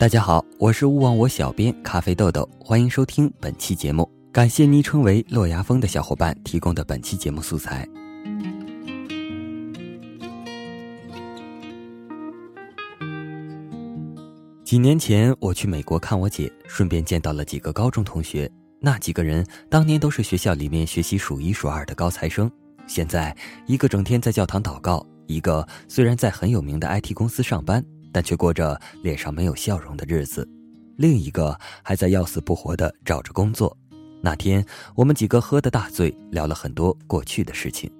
大家好，我是勿忘我小编咖啡豆豆，欢迎收听本期节目。感谢昵称为落牙峰的小伙伴提供的本期节目素材。几年前我去美国看我姐，顺便见到了几个高中同学。那几个人当年都是学校里面学习数一数二的高材生，现在一个整天在教堂祷告，一个虽然在很有名的 IT 公司上班。但却过着脸上没有笑容的日子，另一个还在要死不活的找着工作。那天，我们几个喝的大醉，聊了很多过去的事情。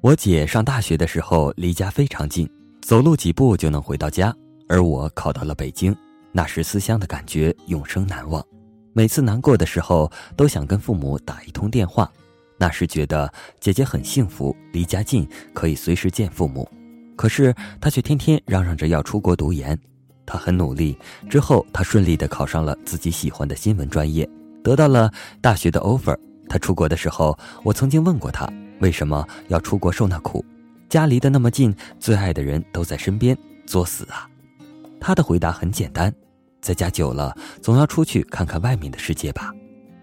我姐上大学的时候离家非常近，走路几步就能回到家，而我考到了北京，那时思乡的感觉永生难忘。每次难过的时候，都想跟父母打一通电话。那时觉得姐姐很幸福，离家近，可以随时见父母。可是她却天天嚷嚷着要出国读研。她很努力，之后她顺利的考上了自己喜欢的新闻专业，得到了大学的 offer。她出国的时候，我曾经问过她，为什么要出国受那苦？家离得那么近，最爱的人都在身边，作死啊！她的回答很简单，在家久了，总要出去看看外面的世界吧。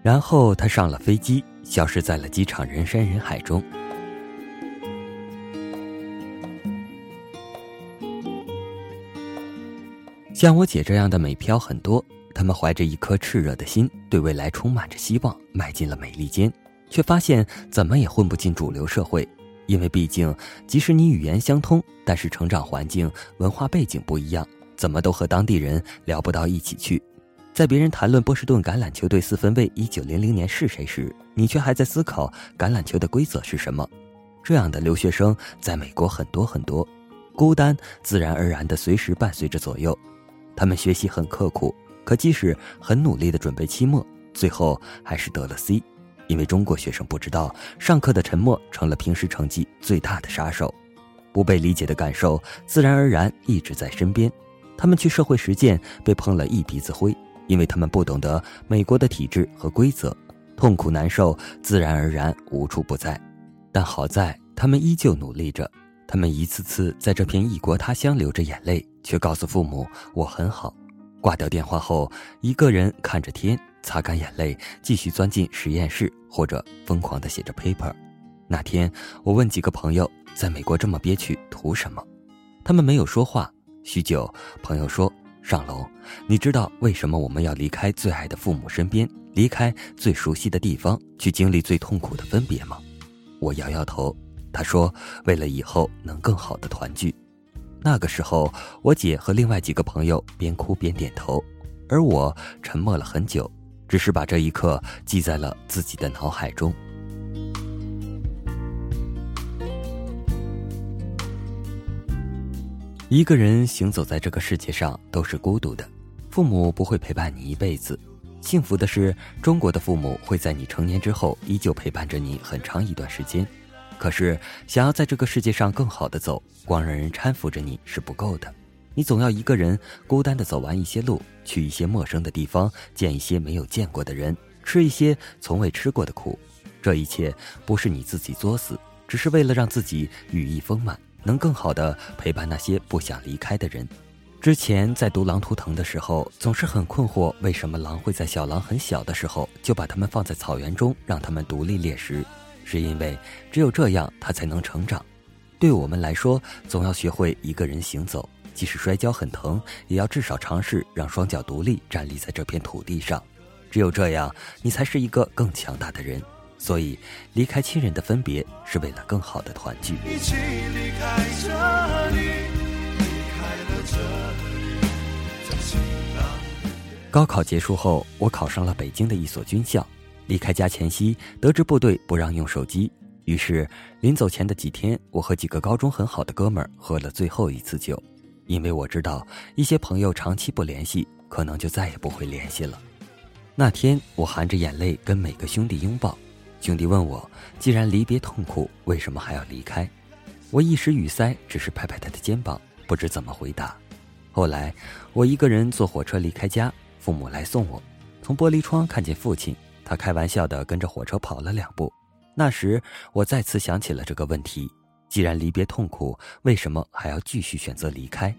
然后他上了飞机。消失在了机场人山人海中。像我姐这样的美漂很多，她们怀着一颗炽热的心，对未来充满着希望，迈进了美利坚，却发现怎么也混不进主流社会，因为毕竟，即使你语言相通，但是成长环境、文化背景不一样，怎么都和当地人聊不到一起去。在别人谈论波士顿橄榄球队四分卫一九零零年是谁时，你却还在思考橄榄球的规则是什么。这样的留学生在美国很多很多，孤单自然而然地随时伴随着左右。他们学习很刻苦，可即使很努力地准备期末，最后还是得了 C。因为中国学生不知道，上课的沉默成了平时成绩最大的杀手。不被理解的感受自然而然一直在身边。他们去社会实践，被碰了一鼻子灰。因为他们不懂得美国的体制和规则，痛苦难受自然而然无处不在。但好在他们依旧努力着，他们一次次在这片异国他乡流着眼泪，却告诉父母我很好。挂掉电话后，一个人看着天，擦干眼泪，继续钻进实验室，或者疯狂地写着 paper。那天我问几个朋友，在美国这么憋屈图什么？他们没有说话。许久，朋友说。上楼，你知道为什么我们要离开最爱的父母身边，离开最熟悉的地方，去经历最痛苦的分别吗？我摇摇头。他说：“为了以后能更好的团聚。”那个时候，我姐和另外几个朋友边哭边点头，而我沉默了很久，只是把这一刻记在了自己的脑海中。一个人行走在这个世界上都是孤独的，父母不会陪伴你一辈子。幸福的是，中国的父母会在你成年之后依旧陪伴着你很长一段时间。可是，想要在这个世界上更好的走，光让人搀扶着你是不够的，你总要一个人孤单的走完一些路，去一些陌生的地方，见一些没有见过的人，吃一些从未吃过的苦。这一切不是你自己作死，只是为了让自己羽翼丰满。能更好的陪伴那些不想离开的人。之前在读《狼图腾》的时候，总是很困惑，为什么狼会在小狼很小的时候就把它们放在草原中，让它们独立猎食？是因为只有这样，它才能成长。对我们来说，总要学会一个人行走，即使摔跤很疼，也要至少尝试让双脚独立站立在这片土地上。只有这样，你才是一个更强大的人。所以，离开亲人的分别是为了更好的团聚。高考结束后，我考上了北京的一所军校。离开家前夕，得知部队不让用手机，于是临走前的几天，我和几个高中很好的哥们儿喝了最后一次酒，因为我知道一些朋友长期不联系，可能就再也不会联系了。那天，我含着眼泪跟每个兄弟拥抱。兄弟问我：“既然离别痛苦，为什么还要离开？”我一时语塞，只是拍拍他的肩膀，不知怎么回答。后来，我一个人坐火车离开家，父母来送我。从玻璃窗看见父亲，他开玩笑的跟着火车跑了两步。那时，我再次想起了这个问题：既然离别痛苦，为什么还要继续选择离开？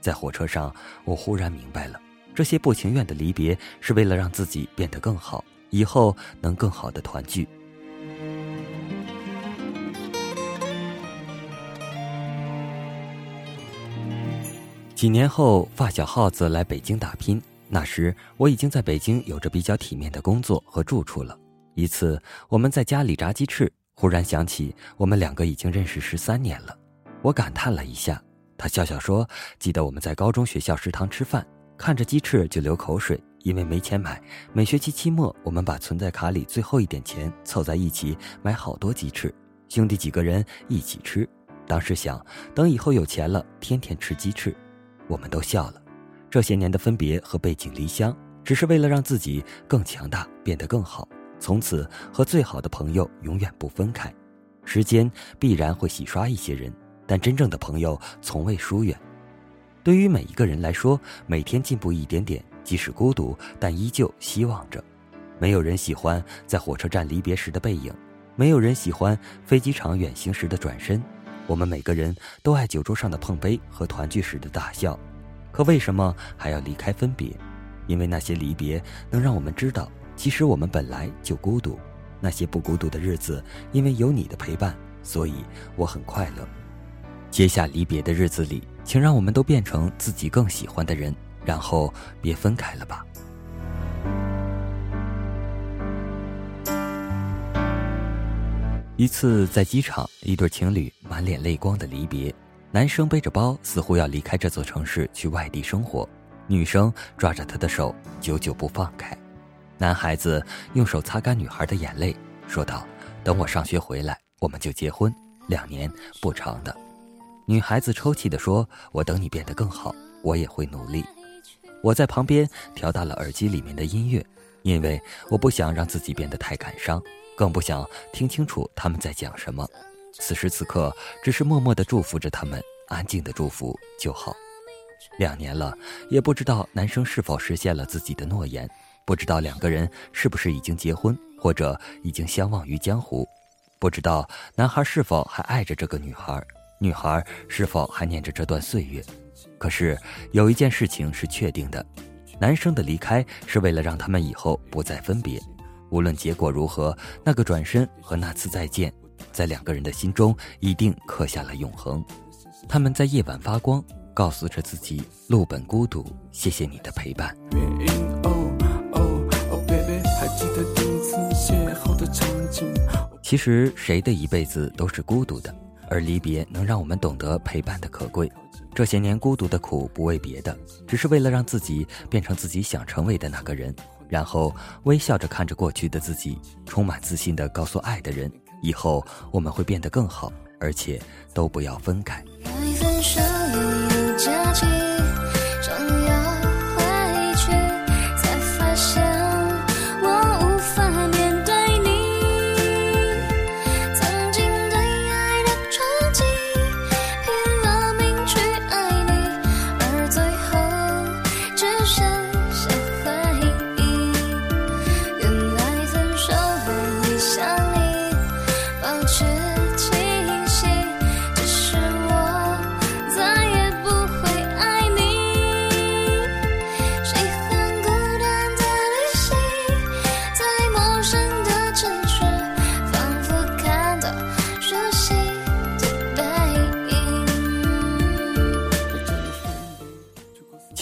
在火车上，我忽然明白了，这些不情愿的离别是为了让自己变得更好，以后能更好的团聚。几年后，发小耗子来北京打拼，那时我已经在北京有着比较体面的工作和住处了。一次，我们在家里炸鸡翅，忽然想起我们两个已经认识十三年了，我感叹了一下。他笑笑说：“记得我们在高中学校食堂吃饭，看着鸡翅就流口水，因为没钱买。每学期期末，我们把存在卡里最后一点钱凑在一起买好多鸡翅，兄弟几个人一起吃。当时想，等以后有钱了，天天吃鸡翅。我们都笑了。这些年的分别和背井离乡，只是为了让自己更强大，变得更好。从此和最好的朋友永远不分开。时间必然会洗刷一些人。”但真正的朋友从未疏远。对于每一个人来说，每天进步一点点，即使孤独，但依旧希望着。没有人喜欢在火车站离别时的背影，没有人喜欢飞机场远行时的转身。我们每个人都爱酒桌上的碰杯和团聚时的大笑，可为什么还要离开分别？因为那些离别能让我们知道，其实我们本来就孤独。那些不孤独的日子，因为有你的陪伴，所以我很快乐。接下离别的日子里，请让我们都变成自己更喜欢的人，然后别分开了吧。一次在机场，一对情侣满脸泪光的离别，男生背着包，似乎要离开这座城市去外地生活，女生抓着他的手，久久不放开。男孩子用手擦干女孩的眼泪，说道：“等我上学回来，我们就结婚，两年不长的。”女孩子抽泣地说：“我等你变得更好，我也会努力。”我在旁边调大了耳机里面的音乐，因为我不想让自己变得太感伤，更不想听清楚他们在讲什么。此时此刻，只是默默地祝福着他们，安静的祝福就好。两年了，也不知道男生是否实现了自己的诺言，不知道两个人是不是已经结婚，或者已经相忘于江湖，不知道男孩是否还爱着这个女孩。女孩是否还念着这段岁月？可是有一件事情是确定的：男生的离开是为了让他们以后不再分别。无论结果如何，那个转身和那次再见，在两个人的心中一定刻下了永恒。他们在夜晚发光，告诉着自己：路本孤独，谢谢你的陪伴。其实谁的一辈子都是孤独的。而离别能让我们懂得陪伴的可贵。这些年孤独的苦，不为别的，只是为了让自己变成自己想成为的那个人，然后微笑着看着过去的自己，充满自信的告诉爱的人：以后我们会变得更好，而且都不要分开。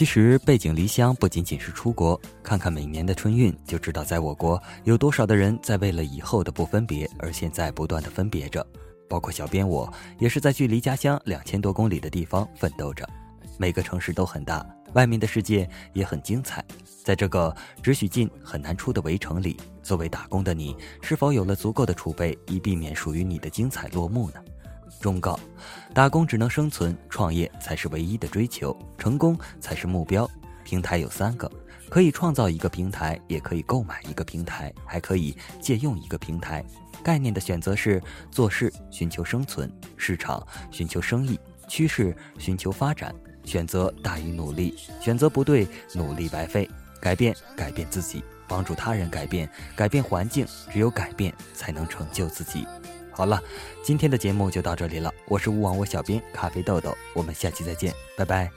其实背井离乡不仅仅是出国，看看每年的春运就知道，在我国有多少的人在为了以后的不分别而现在不断的分别着，包括小编我也是在距离家乡两千多公里的地方奋斗着。每个城市都很大，外面的世界也很精彩。在这个只许进很难出的围城里，作为打工的你，是否有了足够的储备，以避免属于你的精彩落幕呢？忠告：打工只能生存，创业才是唯一的追求，成功才是目标。平台有三个，可以创造一个平台，也可以购买一个平台，还可以借用一个平台。概念的选择是：做事寻求生存，市场寻求生意，趋势寻求发展。选择大于努力，选择不对，努力白费。改变，改变自己，帮助他人改变，改变环境。只有改变，才能成就自己。好了，今天的节目就到这里了，我是勿忘我小编咖啡豆豆，我们下期再见，拜拜。